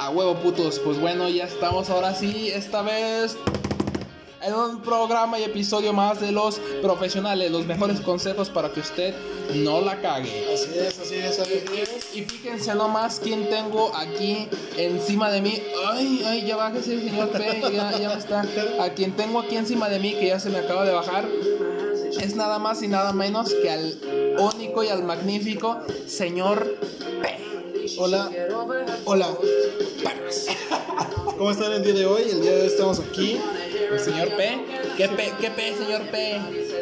A huevo, putos. Pues bueno, ya estamos ahora sí, esta vez en un programa y episodio más de los profesionales, los mejores consejos para que usted no la cague. Así es, así es, así es. Y fíjense nomás quién tengo aquí encima de mí. Ay, ay, ya bájese, señor P, ya, ya está. A quien tengo aquí encima de mí, que ya se me acaba de bajar, es nada más y nada menos que al único y al magnífico señor. Hola, hola. ¿Cómo están el día de hoy? El día de hoy estamos aquí. El señor P. ¿Qué P, qué P, señor P?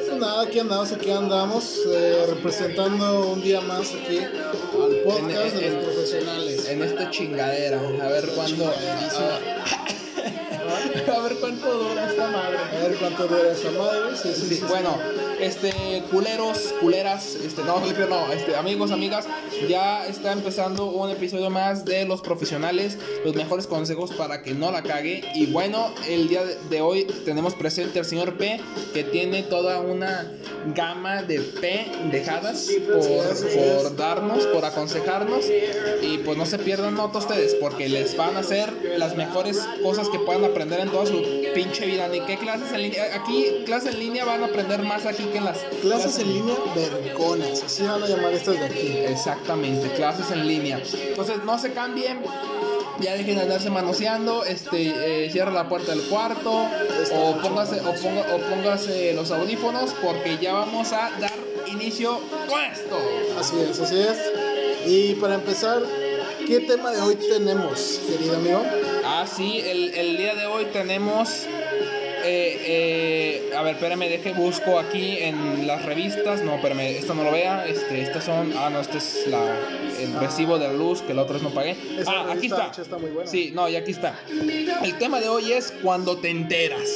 Pues nada, aquí andamos, aquí andamos, eh, representando un día más aquí al podcast de En- los profesionales. En esta chingadera. A ver cuándo. A, a ver cuánto dura esta madre. A ver cuánto dura esta madre. Sí, Sí, sí, bueno, este, culeros, culeras, este, no, no, este, amigos, amigas, ya está empezando un episodio más de los profesionales, los mejores consejos para que no la cague. Y bueno, el día de hoy tenemos presente al señor P, que tiene toda una gama de pendejadas por, por darnos, por aconsejarnos. Y pues no se pierdan nota ustedes, porque les van a hacer las mejores cosas que puedan aprender en toda su pinche vida. Ni qué clases en línea. Aquí, clases en línea van a aprender más aquí que en las Clases en línea vergonas, así van a llamar estas de aquí. Exactamente, clases en línea. Entonces no se cambien. Ya dejen de andarse manoseando, este, eh, cierra la puerta del cuarto o póngase, o, ponga- o póngase los audífonos porque ya vamos a dar inicio con esto. Así es, así es. Y para empezar, ¿qué tema de hoy tenemos, querido amigo? Ah, sí, el, el día de hoy tenemos. eh, eh, a ver, espérame, deje, busco aquí en las revistas. No, espérame, esto no lo vea. Este, estas son. Ah, no, este es la, el recibo de la luz que la otra vez no pagué. Ah, aquí está. che, está muy buena. Sí, no, y aquí está. El tema de hoy es cuando te enteras.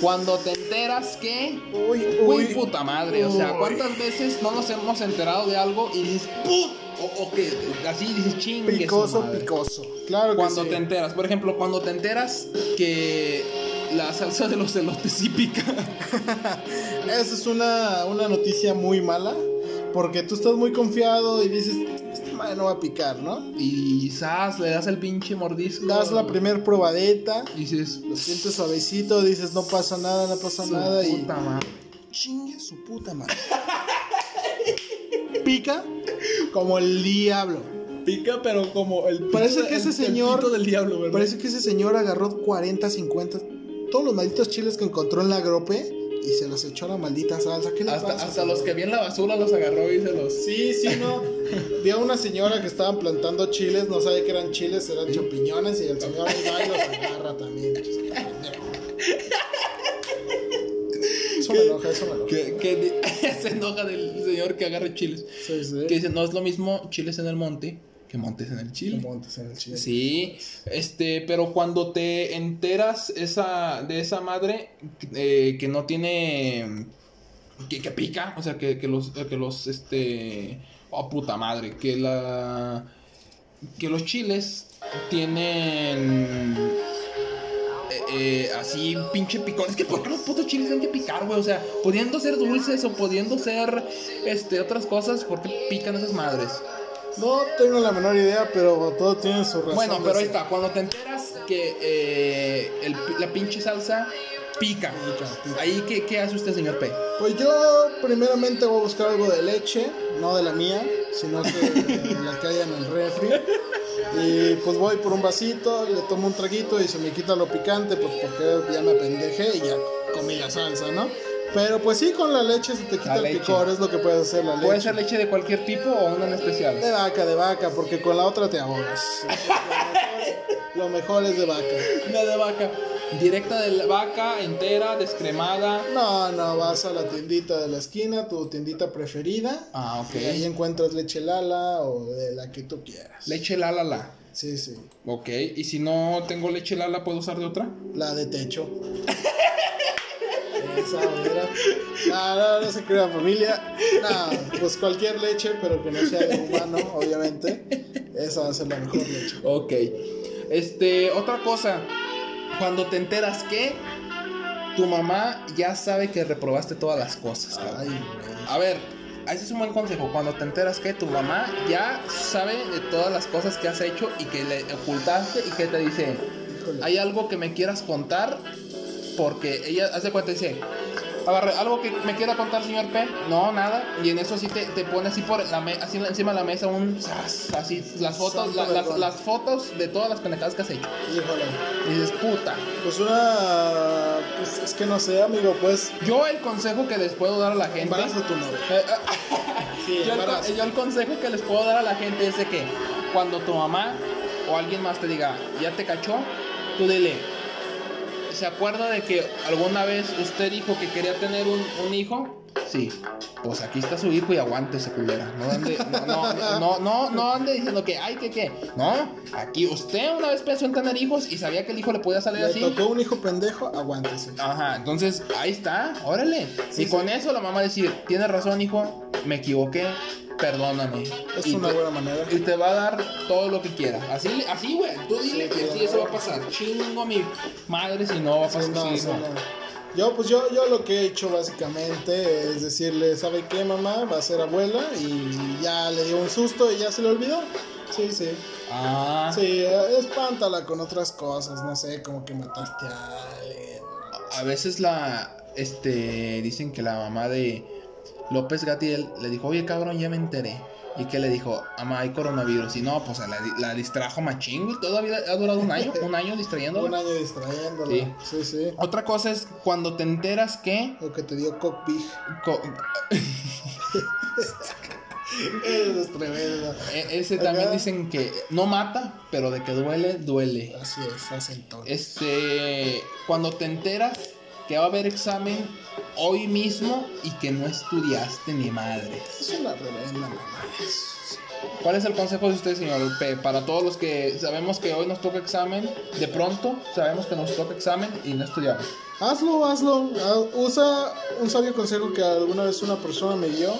Cuando te enteras que. Uy, Uy, puta madre. O sea. ¿cuántas veces no nos hemos enterado de algo y dices, ¡put! O, o que así dices, chingue. Picoso, madre"? picoso. Claro que Cuando sí. te enteras, por ejemplo, cuando te enteras que la salsa de los elotes sí pica. Esa es una, una noticia muy mala. Porque tú estás muy confiado y dices, este madre no va a picar, ¿no? Y quizás le das el pinche mordisco. Das la primer probadeta, y dices, lo sientes suavecito, dices, no pasa nada, no pasa su nada. Y puta madre. chingue su puta madre. Pica como el diablo. Pica, pero como el Parece pito- que ese el- señor- del diablo, ¿verdad? Parece que ese señor agarró 40, 50, todos los malditos chiles que encontró en la grope y se los echó a la maldita salsa. ¿Qué le hasta, pasa? hasta los que vi en la basura los agarró y se los. Sí, sí, no. Vi a una señora que estaban plantando chiles, no sabía que eran chiles, eran champiñones y el señor va y los agarra también. Eso me enoja, eso me enoja. Que, que se enoja del señor que agarra chiles. Sí, sí. Que dice, no es lo mismo chiles en el monte que montes en el Que chile. montes en el chile. Sí, este, pero cuando te enteras esa, de esa madre eh, que no tiene, que, que pica, o sea, que, que los, que los, este, oh puta madre, que la, que los chiles tienen, eh, así pinche picón, es que ¿por qué los putos chiles tienen que picar, güey? O sea, pudiendo ser dulces o pudiendo ser, este, otras cosas, ¿por qué pican esas madres? No tengo la menor idea, pero todo tiene su razón. Bueno, pero ahí está, cuando te enteras que eh, el la pinche salsa pica, Pica, pica. ahí ¿qué, qué hace usted, señor P? Pues yo primeramente voy a buscar algo de leche, no de la mía, sino que la que haya en el refri. Y pues voy por un vasito, le tomo un traguito y se me quita lo picante, pues porque ya me pendejé y ya comí la salsa, ¿no? Pero pues sí, con la leche se te quita el picor, es lo que puedes hacer la leche. ¿Puede ser leche de cualquier tipo o una en especial? De vaca, de vaca, porque con la otra te ahogas. Lo mejor es de vaca. Una de vaca. Directa de la vaca, entera, descremada. No, no, vas a la tiendita de la esquina, tu tiendita preferida. Ah, Y ahí ok. encuentras leche lala o de la que tú quieras. Leche lala la. Sí, sí. Ok, y si no tengo leche lala, ¿puedo usar de otra? La de techo. Esa mira. No, no, no se crea familia. No, pues cualquier leche, pero que no sea de humano, obviamente. Esa va a ser la mejor leche. Ok. Este, otra cosa. Cuando te enteras que tu mamá ya sabe que reprobaste todas las cosas. Ay. A ver, ese es un buen consejo. Cuando te enteras que tu mamá ya sabe de todas las cosas que has hecho y que le ocultaste y que te dice, hay algo que me quieras contar, porque ella hace cuenta, dice, agarre, algo que me quiera contar, señor P. No, nada. Y en eso sí te, te pone así por la me- así encima de la mesa un zas, así las fotos, la- las, fotos de todas las pendejadas que has hecho. Híjole. Y dices, puta. Pues una. Pues es que no sé, amigo, pues. Yo el consejo que les puedo dar a la gente. Embarazo tu eh, Sí, yo, el, yo el consejo que les puedo dar a la gente es de que cuando tu mamá o alguien más te diga, ya te cachó, tú dile, ¿se acuerda de que alguna vez usted dijo que quería tener un, un hijo? Sí, pues aquí está su hijo y aguántese, culera. No ande, no, no, no, no, no ande diciendo que, ay, que qué. No, aquí usted una vez pensó en tener hijos y sabía que el hijo le podía salir Le así. tocó un hijo pendejo, aguántese. Ajá, entonces ahí está, órale. Sí, y con eso la mamá decir, tienes razón, hijo, me equivoqué, perdóname. Es y una te, buena manera. Y te va a dar todo lo que quiera. Así, así, güey. Tú dile Sí, que sí, eso va a pasar. Chingo mi madre si no va a Sí, pasar. no, sí, sí, no. no. Yo, pues yo, yo lo que he hecho básicamente es decirle, ¿sabe qué, mamá? Va a ser abuela y ya le dio un susto y ya se le olvidó. Sí, sí. Ah, Sí, eh, espántala con otras cosas, no sé, como que mataste a alguien. a veces la, este, dicen que la mamá de López Gatiel le dijo, oye, cabrón, ya me enteré. Y que le dijo, mamá, hay coronavirus. Y no, pues la, la distrajo machín, güey. Todavía ha durado un año, un año distrayéndola. Un año distrayéndola. Sí. Sí, sí. Otra cosa es cuando te enteras que. Lo que te dio Cockpig. co- Eso es tremendo. e- ese también dicen que no mata, pero de que duele, duele. Así es, hacen todo. Este. Cuando te enteras que va a haber examen hoy mismo y que no estudiaste ni madre. Es una reverenda mamá. ¿Cuál es el consejo de usted, señor P? Para todos los que sabemos que hoy nos toca examen, de pronto sabemos que nos toca examen y no estudiamos. Hazlo, hazlo. Ah, Usa un sabio consejo que alguna vez una persona me dio.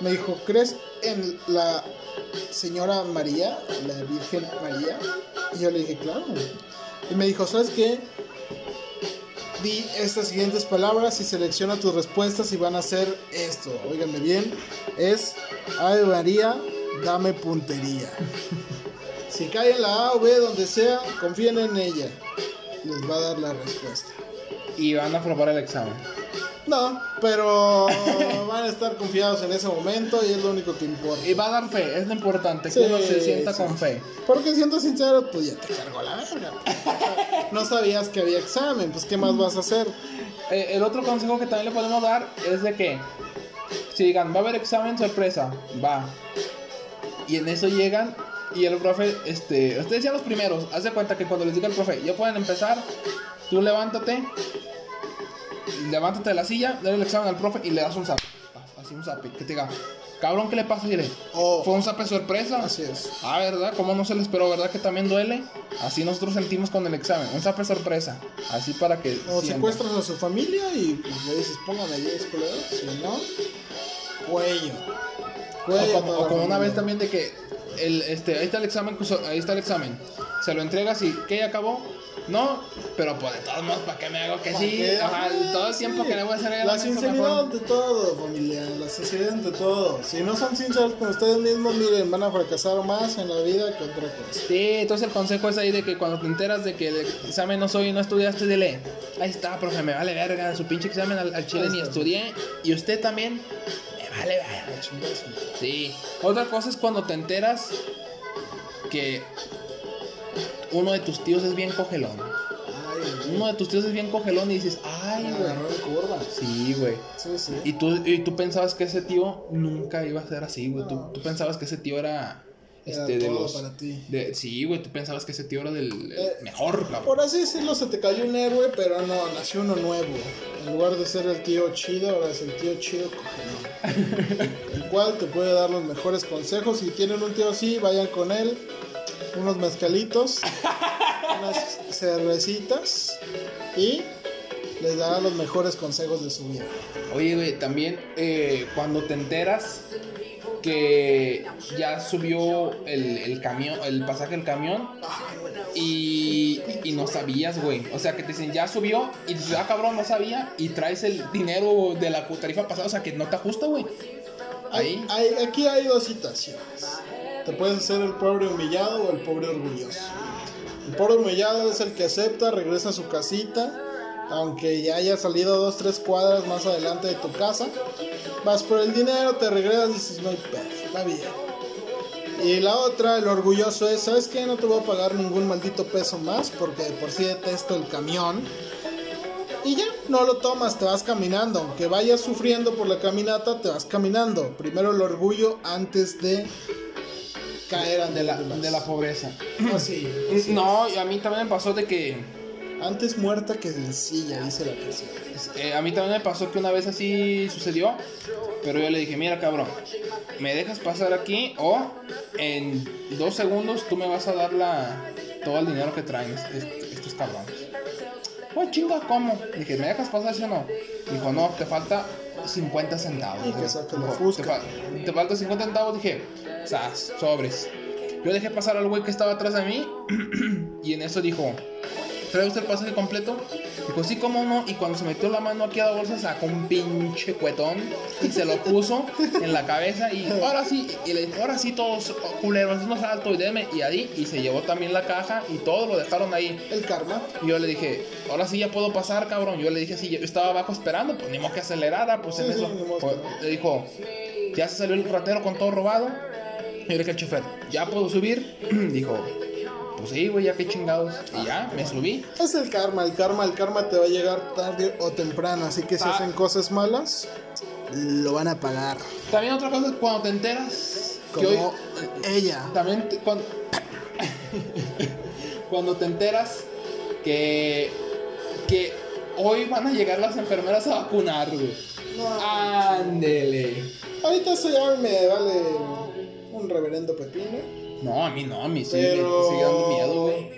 Me dijo, ¿crees en la señora María, la Virgen María? Y yo le dije, claro. Y me dijo, ¿sabes qué? Di estas siguientes palabras y selecciona tus respuestas y van a ser esto. Óiganme bien. Es, Ave María, dame puntería. Si cae en la A o B, donde sea, confíen en ella. Les va a dar la respuesta. Y van a aprobar el examen. No, pero van a estar confiados en ese momento y es lo único que importa. Y va a dar fe, es lo importante, Sí, que uno se sienta sí, con fe. Porque siendo sincero, pues ya te cargó la verga. No sabías que había examen, pues ¿qué más vas a hacer? Eh, el otro consejo que también le podemos dar es de que si digan, va a haber examen sorpresa, va. Y en eso llegan y el profe, este, ustedes sean los primeros, haz de cuenta que cuando les diga el profe, ya pueden empezar, tú levántate, levántate de la silla, dale el examen al profe y le das un zap, así un zap, que te diga, cabrón, ¿qué le pasa? Dile, Oh, fue un zap sorpresa. así es. Ah, ¿verdad? ¿Cómo no se le esperó? ¿Verdad que también duele? Así nosotros sentimos con el examen. Un zape sorpresa. Así para que. O sientan. secuestras a su familia y pues le dices, póngame 10 culeros, si no, cuello. O Cuello. a como, o como una vez también de que. El, este, ahí está el examen. Ahí está el examen. Se lo entregas y. ¿Qué? ¿Ya acabó? No, pero pues de todos modos, ¿para qué me hago que ¿Para sí? qué? Ajá, todo el tiempo sí. que le voy a hacer La sinceridad ante todo, familia. La sinceridad ante todo. Si no son sinceros con ustedes mismos, miren, van a fracasar más en la vida que otra cosa. Sí, entonces el consejo es ahí de que cuando te enteras de que el examen no soy y no estudiaste, dile, ahí está, profe, me vale verga, su pinche examen al, al chile ni estudié, y usted también, vale verga. Sí. Otra cosa es cuando te enteras que uno de tus tíos es bien cogelón. Ay, Uno de tus tíos es bien cogelón y dices, ay, güey. agarró en curva. Sí, güey. Sí, sí. Y tú, y tú pensabas que ese tío nunca iba a ser así, güey. Tú, No, tú pensabas que ese tío era, Era este, de todo los... para ti. de- sí, güey, tú pensabas que ese tío era del el Eh, mejor, cabrón. Por así decirlo, se te cayó un héroe, pero no, nació uno nuevo. En lugar de ser el tío chido, ahora es el tío chido cogelón. el cual te puede dar los mejores consejos. Si tienen un tío así, vayan con él. Unos mezcalitos, unas cervecitas y les dará los mejores consejos de su vida. Oye, güey, también eh, cuando te enteras que ya subió el, el camión, el pasaje del camión y, y no sabías, güey. O sea, que te dicen, ya subió y dices, ah, cabrón, no sabía y traes el dinero de la tarifa pasada, o sea, que no te ajusta, güey. Ahí. aquí hay dos situaciones. Te puedes hacer el pobre humillado o el pobre orgulloso. El pobre humillado es el que acepta, regresa a su casita, aunque ya haya salido dos, tres cuadras más adelante de tu casa. Vas por el dinero, te regresas y dices, no hay pedo, está bien. Y la otra, el orgulloso es, ¿sabes qué? No te voy a pagar ningún maldito peso más porque de por sí detesto el camión. Y ya, no lo tomas, te vas caminando. Aunque vayas sufriendo por la caminata, te vas caminando. Primero el orgullo antes de caer ante De la, de la pobreza. Así, No, y a mí también me pasó de que. Antes muerta que sencilla, dice la canción. eh, a mí también me pasó que una vez así sucedió. Pero yo le dije, mira cabrón, me dejas pasar aquí o en dos segundos tú me vas a dar la, todo el dinero que traen est- estos cabrones. Pues chinga, ¿cómo? Dije, ¿me dejas pasar sí o no? Dijo, no, te falta 50 centavos. Que Dijo. Te, fa- te falta 50 centavos, dije, sas, sobres. Yo dejé pasar al güey que estaba atrás de mí y en eso dijo, ¿trae usted el pasaje completo? Dijo, sí, cómo no. Y cuando se metió la mano aquí a la bolsa, sacó un pinche cuetón y se lo puso en la cabeza. Y ahora sí, y le dijo, ahora sí, todos culeros, no salto y deme. Y ahí, y se llevó también la caja y todo lo dejaron ahí. El karma. Y yo le dije, ahora sí ya puedo pasar, cabrón. Yo le dije, sí, yo estaba abajo esperando, pues ni modo que acelerara, pues en Sí, eso. Pues, le dijo, ya se salió el ratero con todo robado. Y yo le dije al chofer, ¿ya puedo subir? dijo, pues sí, güey, ya que chingados. Y ya, me subí. Es el karma, el karma, el karma te va a llegar tarde o temprano. Así que si Ah. hacen cosas malas, lo van a pagar. También otra cosa es cuando te enteras que hoy... ella. También te- cuando, cuando te enteras que, que hoy van a llegar las enfermeras a vacunar, güey. Ándele. Ahorita eso ya me vale un reverendo pepino. No, a mí no, a mí sí Pero- me sigue dando miedo, güey.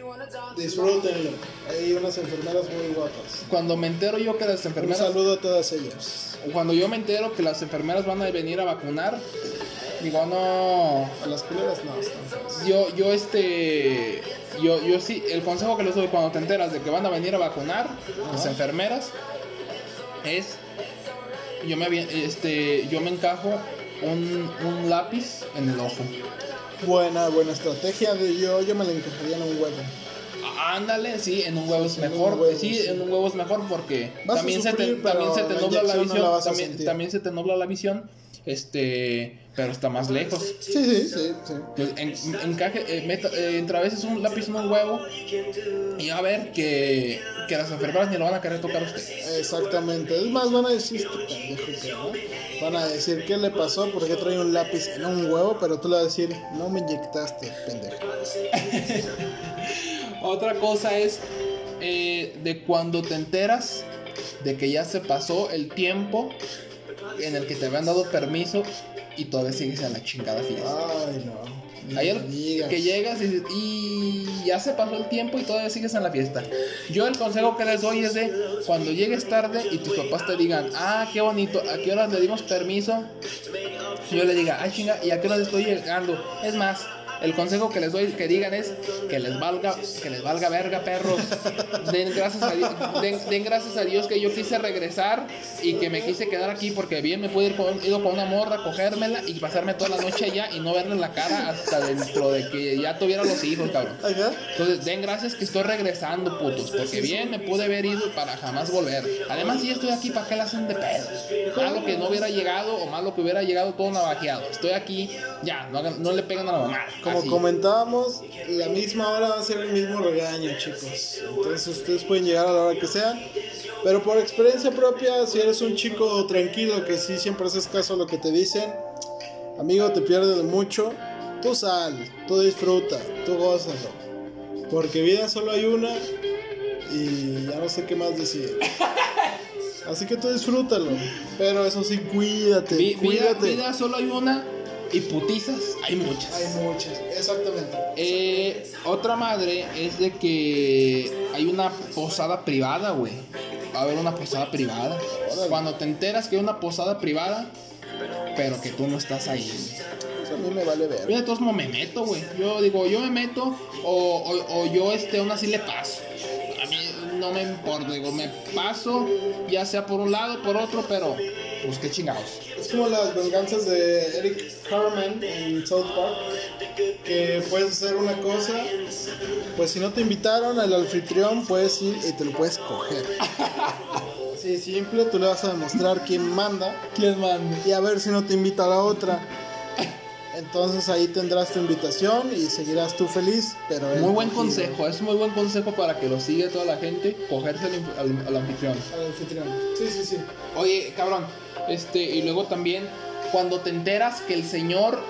Disfrútenlo. Hay unas enfermeras muy guapas. Cuando me entero yo que las Un enfermeras... saludo a todas ellas. Cuando yo me entero que las enfermeras van a venir a vacunar, digo, no... A las culeras no, están. Yo, yo este, yo, yo sí, el consejo que les doy cuando te enteras de que van a venir a vacunar las enfermeras es, yo me, este, yo me encajo un, un lápiz en el ojo. Buena, buena estrategia. Yo, yo me la encajaría en un huevo. Ándale, sí, en un huevo es En mejor, huevo, sí, sí. en un huevo es mejor porque también se te, también se te la nubla la no visión, la también, también se te nubla la visión, este, pero está más lejos. Sí, sí, sí, sí. Pues en, encaje, eh, meta, eh, entre a veces un lápiz en un huevo y a ver que, que las enfermeras ni lo van a querer tocar a usted. Exactamente. Es más, van a decir, este pendejo que no. Van a decir, ¿qué le pasó? Porque trae un lápiz en un huevo, pero tú le vas a decir, no me inyectaste, pendejo. Otra cosa es eh, de cuando te enteras de que ya se pasó el tiempo en el que te habían dado permiso y todavía sigues en la chingada fiesta. Ay, no. Hay digas. que llegas y, y ya se pasó el tiempo y todavía sigues en la fiesta. Yo el consejo que les doy es de cuando llegues tarde y tus papás te digan, ah, qué bonito, ¿a qué horas le dimos permiso? Yo le diga, ah, chinga, ¿y a qué horas estoy llegando? Es más, el consejo que les doy que digan es que les valga, que les valga verga, perros. Den gracias a Dios, den, den gracias a Dios que yo quise regresar y que me quise quedar aquí porque bien me pude ir con, ido con una morra, cogérmela y pasarme toda la noche allá y no verle la cara hasta dentro de que ya tuviera los hijos, cabrón. Entonces, den gracias que estoy regresando, putos. Porque bien me pude haber ido para jamás volver. Además, si estoy aquí, ¿para qué la hacen de pedo? Malo que no hubiera llegado o malo que hubiera llegado todo navajeado. Estoy aquí, ya, no, no le pegan a la mamá. Como Así. comentábamos, la misma hora va a ser el mismo regaño, chicos. Entonces ustedes pueden llegar a la hora que sea. Pero por experiencia propia, si eres un chico tranquilo que sí siempre haces caso a lo que te dicen, amigo, te pierdes de mucho. Tú sal, tú disfruta, tú gózalo. Porque vida solo hay una y ya no sé qué más decir. Así que tú disfrútalo. Pero eso sí, cuídate. Vi- vida, cuídate. vida solo hay una y putizas hay muchas. Hay muchas, exactamente. Eh, otra madre es de que hay una posada privada, güey. Va a haber una posada privada. Cuando te enteras que hay una posada privada, pero que tú no estás ahí. Eso a mí me vale ver. Yo de todos modos me meto, güey. Yo digo, yo me meto o, o, o yo este, aún así le paso. A mí no me importa, digo, me paso, ya sea por un lado, por otro, pero pues qué chingados. Es como las venganzas de Eric Carmen en South Park. Que puedes hacer una cosa, pues si no te invitaron al anfitrión, puedes ir y te lo puedes coger. Así simple, tú le vas a demostrar quién manda ¿Quién manda? y a ver si no te invita a la otra. Entonces ahí tendrás tu invitación y seguirás tú feliz, pero Muy buen consejo, es muy buen consejo para que lo siga toda la gente, cogerse al, al- al anfitrión. Al anfitrión. Sí, sí, sí. Oye, cabrón, este, y luego también, cuando te enteras que el señor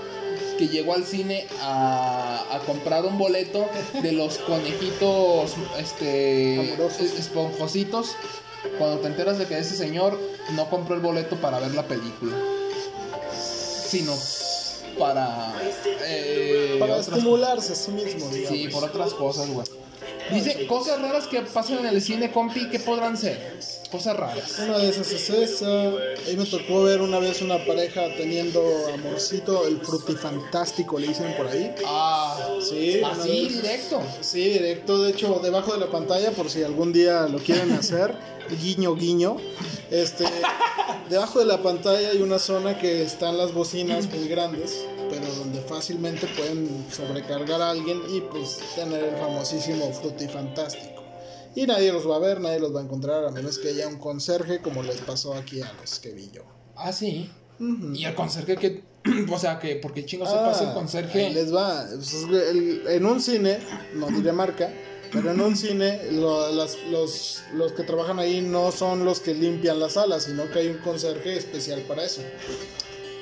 que llegó al cine a, a comprar un boleto de los conejitos, este, Amorosos. esponjositos, cuando te enteras de que ese señor no compró el boleto para ver la película, sino para... eh, Para estimularse a sí mismo, digamos. Sí, por otras cosas, güey. Dice, cosas raras que pasan en el cine, compi, ¿qué podrán ser? Cosas raras. Una de esas es esa. Ahí me tocó ver una vez una pareja teniendo amorcito, el frutifantástico, le dicen por ahí. Ah, Sí, así, vez. directo. Sí, directo, de hecho, debajo de la pantalla, por si algún día lo quieren hacer, guiño, guiño. Este, debajo de la pantalla hay una zona que están las bocinas muy grandes, pero donde fácilmente pueden sobrecargar a alguien y pues tener el famosísimo frutifantástico. Y nadie los va a ver, nadie los va a encontrar, a menos que haya un conserje, como les pasó aquí a los que vi yo. Ah, sí. Y el conserje que. o sea, que. ¿Por qué chingo se Ah, pasa el ahí conserje? les va. Pues, en un cine, no diré marca, pero en un cine lo- las- los, los que trabajan ahí no son los que limpian la sala, sino que hay un conserje especial para eso.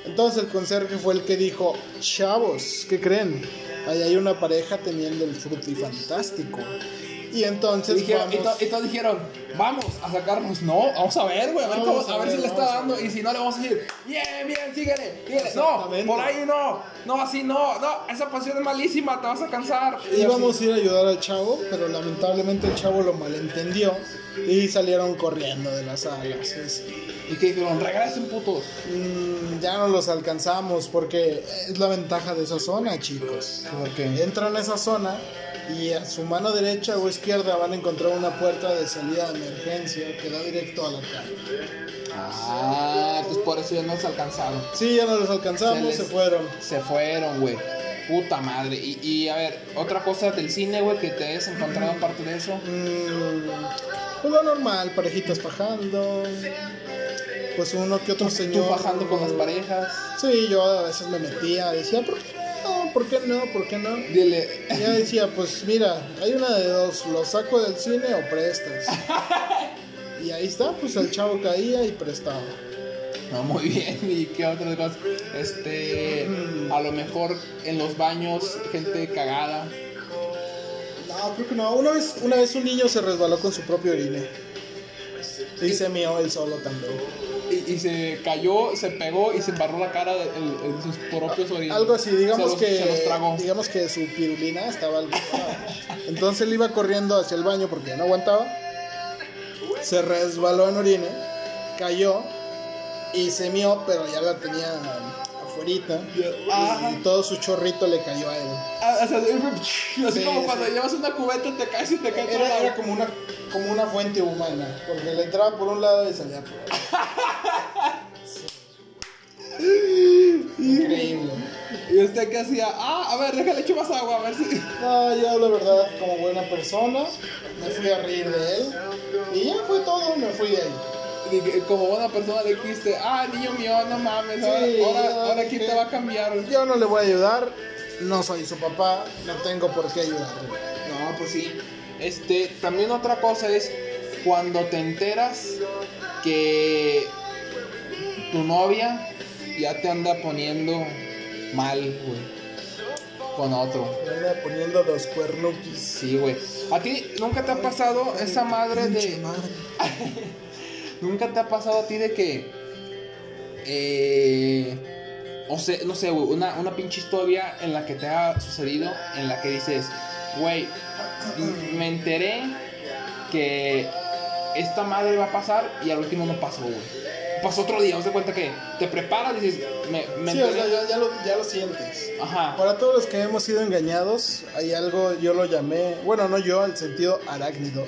Entonces el conserje fue el que dijo, chavos, ¿qué creen? Ahí hay una pareja teniendo el frutifantástico. Y Y, entonces dijeron, y, vamos- to- y todos dijeron, vamos a sacarnos. No, vamos a ver, güey, a ver, cómo- a a ver si le está dando. Y si no, le vamos a decir, bien, bien, síguele, síguele. No, por ahí no, no, así no, no, esa posición es malísima, te vas a cansar. Y íbamos a ir a ayudar al chavo, pero lamentablemente el chavo lo malentendió y salieron corriendo de la sala. sí, sí. Y que dijeron, regresen putos. Mm, ya no los alcanzamos porque es la ventaja de esa zona, chicos. Porque Entran a esa zona y a su mano derecha o izquierda van a encontrar una puerta de salida de emergencia que da directo a la calle. Ah, pues por eso ya no se alcanzaron. Sí, ya no los alcanzamos, Se les- se fueron. Se fueron, güey. Puta madre. Y, y a ver, otra cosa del cine, güey, que te hayas encontrado aparte de eso. Mm, pues lo normal, parejitas fajando. Pues uno que otro Tú señor. bajando con las parejas. Sí, yo a veces me metía, decía, ¿por qué no? ¿Por qué no? ¿Por qué no? Dile. Y ya decía, pues mira, hay una de dos, lo saco del cine o prestas. Y ahí está, pues el chavo caía y prestaba. No, muy bien. ¿Y qué otra cosa? Este. A lo mejor en los baños, gente cagada. No, creo que no. Una vez, una vez un niño se resbaló con su propio orine. Y se mió él solo también. Y, se cayó, se pegó y se embarró la cara de- en, en sus propios orines. Algo así, digamos Se los- que Se los tragó. digamos que su pirulina estaba algo Entonces él iba corriendo hacia el baño porque ya no aguantaba. Se resbaló en orine, cayó y se mió, pero ya la tenía afuerita. Y todo su chorrito le cayó a él. Ah, o sea, así Sí, como cuando sí. llevas una cubeta, te caes y te caes Era, como una como una fuente humana, porque le entraba por un lado y salía por otro. Increíble. Y usted que hacía, ah, a ver, déjale echo más agua, a ver si. No, yo la verdad, como buena persona, me fui a reír de él. Y ya fue todo, me fui de ahí. Como buena persona le dijiste, ah, niño mío, no mames, ahora, Sí, ahora, yo ahora quién te va a cambiar. Yo no le voy a ayudar, no soy su papá, no tengo por qué ayudarle. No, pues sí. Este, también otra cosa es cuando te enteras que tu novia ya te anda poniendo mal, güey. Con otro. Me anda poniendo los cuernuquis. Sí, güey. ¿A ti nunca te ha pasado esa madre de... madre. ¿Nunca te ha pasado a ti de que... Eh, o sea, no sé, güey, una, una pinche historia en la que te ha sucedido, en la que dices, güey, me enteré que esta madre va a pasar y al último no pasó, güey. Pasó otro día, haz de cuenta que te preparas y dices, me, me Sí, o enteré. sea, ya, ya lo, ya lo sientes. Ajá. Para todos los que hemos sido engañados, hay algo, yo lo llamé, bueno, no yo, el sentido arácnido,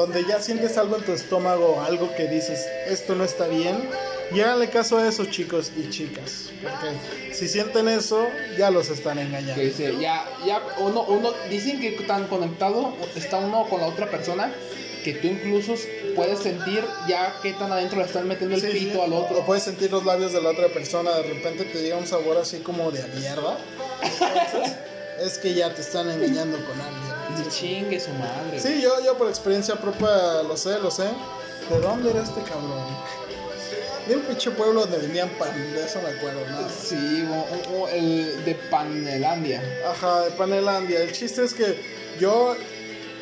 donde ya sientes algo en tu estómago, algo que dices, esto no está bien, Y háganle caso a esos chicos y chicas. Porque si sienten eso, ya los están engañando. Que dice, ya, ya, uno, uno, dicen que tan conectado está uno con la otra persona que tú incluso puedes sentir ya qué tan adentro le están metiendo el Sí, sí. pito al O otro. puedes sentir los labios de la otra persona, de repente te llega un sabor así como de mierda. Entonces, es que ya te están engañando con alguien. Chingue su madre. Sí, yo, yo por experiencia propia lo sé, lo sé. ¿De dónde era este cabrón? De un pinche pueblo donde vendían pan, de eso me acuerdo, nada. Sí, o- o- el de Panelandia. Ajá, de Panelandia. El chiste es que yo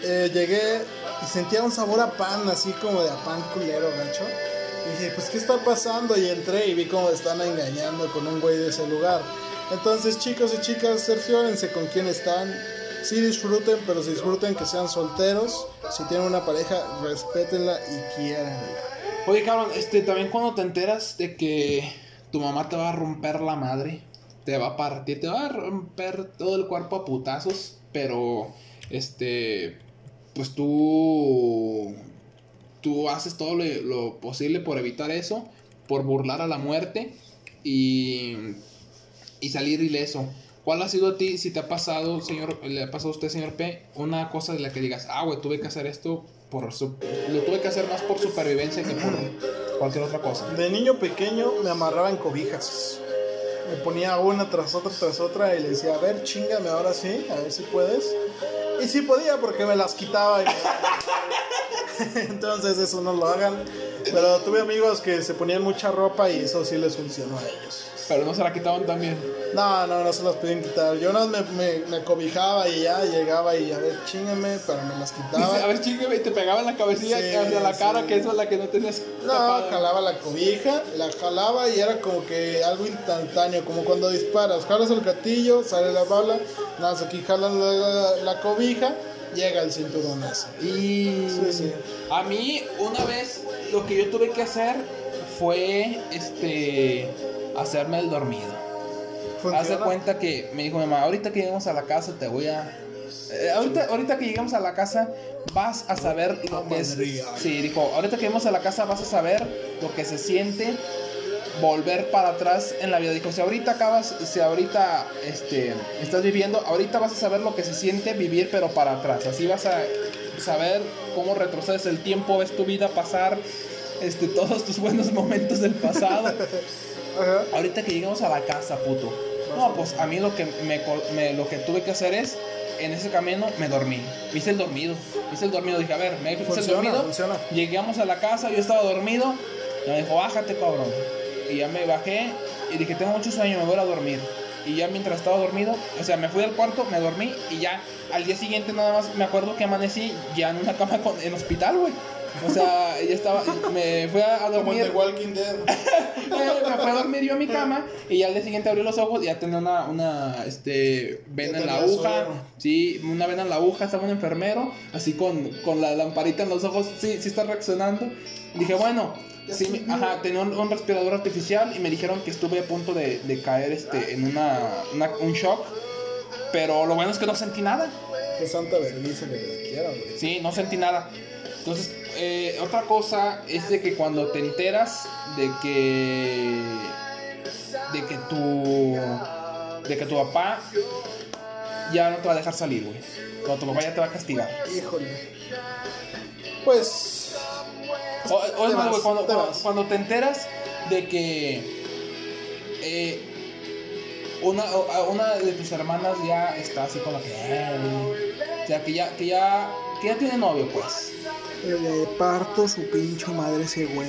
eh, llegué y sentía un sabor a pan, así como de a pan culero, gacho. Y dije, pues, ¿qué está pasando? Y entré y vi cómo están engañando con un güey de ese lugar. Entonces, chicos y chicas, cerciórense con quién están. Sí disfruten, pero si disfruten que sean solteros. Si tienen una pareja, respétenla y quiéranla. Oye, cabrón, este, también cuando te enteras de que tu mamá te va a romper la madre, te va a partir, te va a romper todo el cuerpo a putazos, pero, este, pues tú, tú haces todo lo, lo posible por evitar eso, por burlar a la muerte y, y salir ileso. ¿Cuál ha sido a ti, si te ha pasado, señor, le ha pasado a usted, señor P, una cosa de la que digas, ah, güey, tuve que hacer esto por su- lo tuve que hacer más por supervivencia que por cualquier otra cosa? De niño pequeño me amarraba en cobijas. Me ponía una tras otra tras otra y le decía, a ver, chingame ahora sí, a ver si puedes. Y sí podía porque me las quitaba. y me- Entonces eso no lo hagan. Pero tuve amigos que se ponían mucha ropa y eso sí les funcionó a ellos. Pero no se la quitaban también. No, no, no se las podían quitar. Yo no me, me, me cobijaba y ya llegaba y a ver, chingame, pero me las quitaba. a ver, chingue, y te pegaba en la cabecilla Sí, hacia la cara, sí. que eso es la que no tenías No, tapada. jalaba la cobija, la jalaba y era como que algo instantáneo, como cuando disparas, jalas el gatillo, sale la bala, nada aquí jalas la, la- la cobija, llega el cinturón ese. Y Sí, sí. a mí una vez lo que yo tuve que hacer fue este hacerme el dormido. Haz de cuenta que me dijo mi mamá, ahorita que lleguemos a la casa te voy a eh, ahorita, ahorita que lleguemos a la casa vas a saber lo que es. Sí, dijo, ahorita que lleguemos a la casa vas a saber lo que se siente volver para atrás en la vida. Dijo, si ahorita acabas, si ahorita este, estás viviendo, ahorita vas a saber lo que se siente vivir pero para atrás. Así vas a saber cómo retrocedes el tiempo, ves tu vida pasar, este, todos tus buenos momentos del pasado. Ajá. Ahorita que llegamos a la casa, puto. No, pues a mí lo que me, me- lo que tuve que hacer es en ese camino me dormí. Me hice el dormido. Me hice el dormido. Dije, a ver, me hice el dormido. funciona. Llegamos a la casa, yo estaba dormido. Y me dijo, bájate, cabrón. Y ya me bajé y dije, tengo mucho sueño, me voy a dormir. Y ya mientras estaba dormido, o sea, me fui al cuarto, me dormí y ya al día siguiente nada más me acuerdo que amanecí ya en una cama con, en hospital, güey. O sea, ya estaba, me fui a, a Como en dormir. The Walking Dead. Eh, me fui a dormir yo a mi cama y ya al día siguiente abrí los ojos y ya tenía una, una este, vena en la aguja. Sí, una vena en la aguja, estaba un enfermero, así con, con la lamparita en los ojos, sí, sí está reaccionando. Dije, bueno, sí, me- ajá, tenía un, un respirador artificial y me dijeron que estuve a punto de, de caer este, en una, una- un shock. Pero lo bueno es que no sentí nada. Qué santa vergüenza que te quiera, güey. Sí, no sentí nada. Entonces, eh, otra cosa es de que cuando te enteras de que. de que tu. de que tu papá ya no te va a dejar salir, güey. Cuando tu papá ya te va a castigar. Híjole. Pues. O, o es más, güey, cuando, cuando, te enteras de que. eh, una, una de tus hermanas ya está así como que. eh, o sea, que ya, que ya. que ya tiene novio, pues. Le parto su pinche madre ese güey.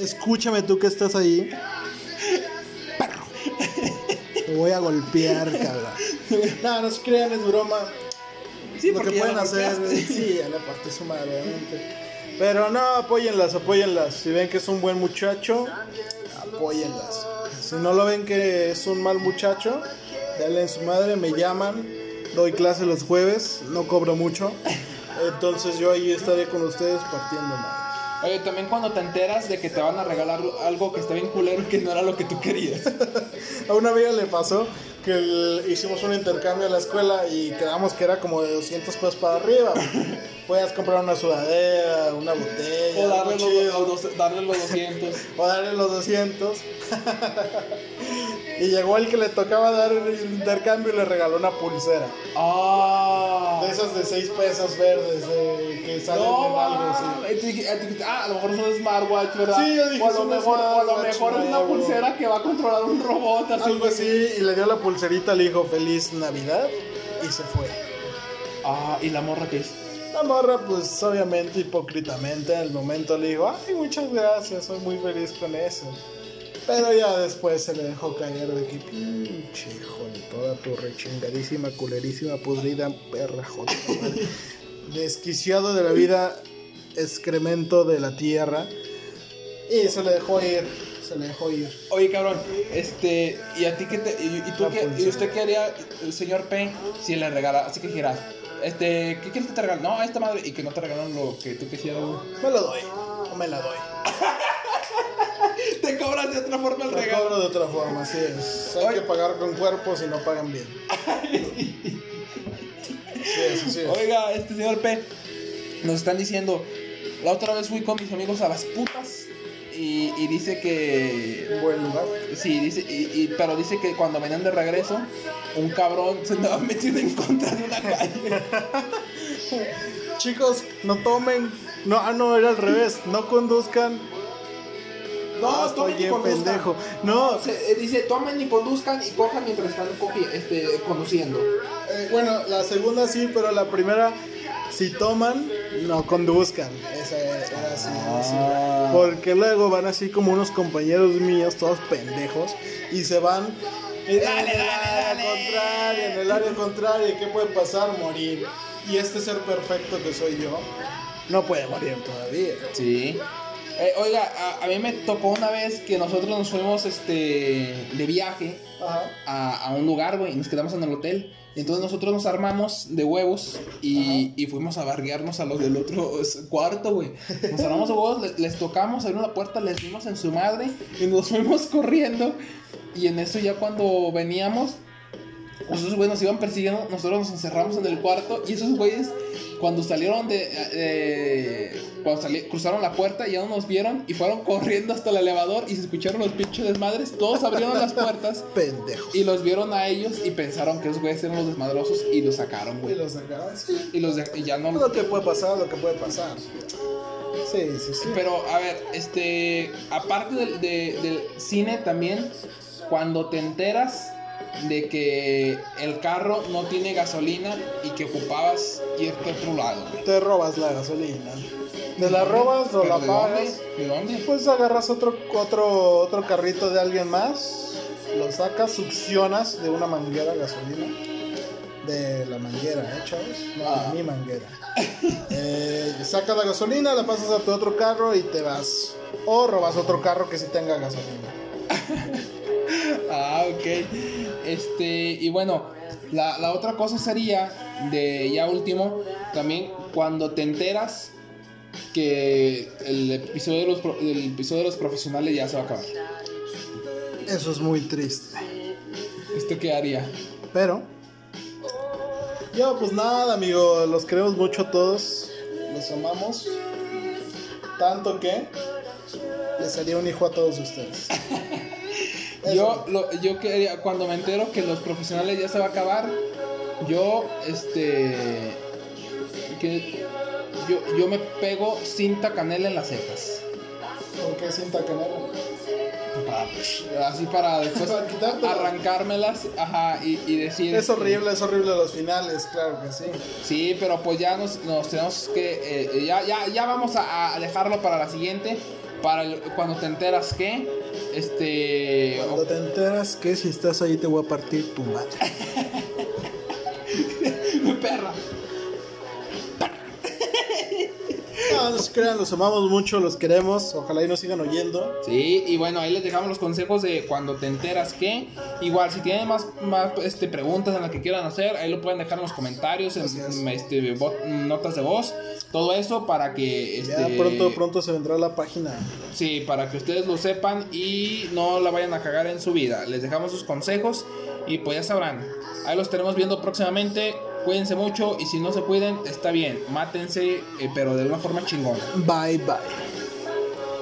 Escúchame tú que estás ahí. Perro. Te voy a golpear, cabrón. No, no se crean, es broma. Sí, lo porque que pueden lo hacer, sí, ya le parte su madre, obviamente. Pero no, apóyenlas, apóyenlas. Si ven que es un buen muchacho, apóyenlas. Si no lo ven que es un mal muchacho, denle en su madre, me llaman. Doy clase los jueves, no cobro mucho. Entonces yo ahí estaré con ustedes partiendo madre. Oye, también cuando te enteras de que te van a regalar algo que está bien culero y que no era lo que tú querías. A una amiga le pasó que el- hicimos un intercambio en la escuela y quedamos que era como de 200 pesos para arriba. Puedes comprar una sudadera, una botella, O darle los, los darle los 200. o darle los 200. y llegó el que le tocaba dar el intercambio y le regaló una pulsera. Ah. De esas de 6 pesos verdes de- que salen No, en algo tú dijiste, ah, a lo mejor es un smartwatch, ¿verdad? Sí, yo dije, o a es lo mejor, a lo mejor es una pulsera que va a controlar un robot así. Algo así, y le dio la pulserita, le dijo feliz Navidad y se fue. Ah, y la morra que es. La morra, pues obviamente, hipócritamente, en el momento le dijo, ay, muchas gracias, soy muy feliz con eso. Pero ya después se le dejó caer de que pinche hijo de toda tu rechingadísima, culerísima, pudrida, perra, madre. Desquiciado de la vida, excremento de la tierra. Y se le dejó ir, se le dejó ir. Oye, cabrón, este, ¿y a ti qué te, y, y tú La qué, y usted qué haría, el señor P, si le regala, así que dijera, este, ¿qué quieres que te regalen? No, a esta madre, y que no te regalan lo que tú quisieras. Me lo doy, o me la doy. Te cobras de otra forma el Lo regalo. cobro de otra forma, así es. Hay Oye. que pagar con cuerpos y no pagan bien. Sí es, es. Oiga, este señor P, nos están diciendo, la otra vez fui con mis amigos a las putas, y, y dice que buen lugar. Sí, dice, y, y- pero dice que cuando venían de regreso, un cabrón se andaba metido en contra de una calle. Chicos, no tomen. No, ah, no, era al revés. No conduzcan. No, estoy tomen y conduzcan. pendejo. No, Se- eh, dice, tomen y conduzcan y cojan mientras están cogi- este, conduciendo. eh, bueno, la segunda sí, pero la primera, si toman, no conduzcan. Esa era así. así. Ah. Porque luego van así como unos compañeros míos, todos pendejos, y se van. en Dale, el dale, área dale. contraria, en el área contraria, ¿qué puede pasar? Morir. Y este ser perfecto que soy yo, no puede morir todavía. Sí. Eh, oiga, a, a mí me tocó una vez que nosotros nos fuimos este, de viaje Ajá. a, a un lugar, güey, y nos quedamos en el hotel. Entonces nosotros nos armamos de huevos y, y fuimos a barguearnos a los del otro cuarto, güey. Nos armamos de huevos, le- les, tocamos, abrieron la puerta, les dimos en su madre y nos fuimos corriendo. Y en eso ya cuando veníamos, esos güeyes nos iban persiguiendo, nosotros nos encerramos en el cuarto y esos güeyes cuando salieron de... cuando sali- cruzaron la puerta ya no nos vieron y fueron corriendo hasta el elevador y se escucharon los pinches desmadres, todos abrieron las puertas. Pendejos. Y los vieron a ellos y pensaron que esos güeyes eran los desmadrosos y los sacaron, Y güey. lo sacaron, sí. Y los de- y ya no. Lo que puede pasar, lo que puede pasar. Sí, sí, sí. Pero, a ver, este. Aparte del, de- del cine también, cuando te enteras de que el carro no tiene gasolina y que ocupabas irte a otro lado. Te robas la gasolina. ¿Te la robas o ¿Pero la de pagas? dónde? ¿De dónde? Pues agarras otro, otro, otro carrito de alguien más, lo sacas, succionas de una manguera gasolina. De la manguera, ¿eh, chavos? No, Ah. mi manguera. Eh, sacas la gasolina, la pasas a tu otro carro y te vas. O robas otro carro que sí tenga gasolina. Ah, ok. Este, y bueno, la, la otra cosa sería, de ya último, también cuando te enteras que el episodio de los, el episodio de los profesionales ya se va a acabar. Eso es muy triste. ¿Usted qué haría? Pero, yo pues nada, amigo, los queremos mucho a todos, los amamos, tanto que les haría un hijo a todos ustedes. Yo, lo, yo quería, cuando me entero que los profesionales ya se va a acabar, yo, este, que yo, yo me pego cinta canela en las cejas. ¿Con qué cinta canela? Para- así para después Para arrancármelas, ajá, y, y decir... Es este, horrible, es horrible los finales, claro que sí. Sí, pero pues ya nos, nos tenemos que. eh, ya, ya, ya vamos a, a dejarlo para la siguiente. Para el- cuando te enteras que. Este. Cuando te enteras que si estás ahí te voy a partir tu madre. perra. No, no se crean, los amamos mucho, los queremos. Ojalá y nos sigan oyendo. Sí, y bueno, ahí les dejamos los consejos de cuando te enteras que. Igual, si tienen más, más este, preguntas en las que quieran hacer, ahí lo pueden dejar en los comentarios, en este, notas de voz, todo eso para que. Este, Ya pronto, pronto se vendrá la página. Sí, para que ustedes lo sepan y no la vayan a cagar en su vida. Les dejamos sus consejos y pues ya sabrán. Ahí los estaremos viendo próximamente. Cuídense mucho y si no se cuiden, está bien. Mátense, eh, pero de una forma chingona. Bye bye.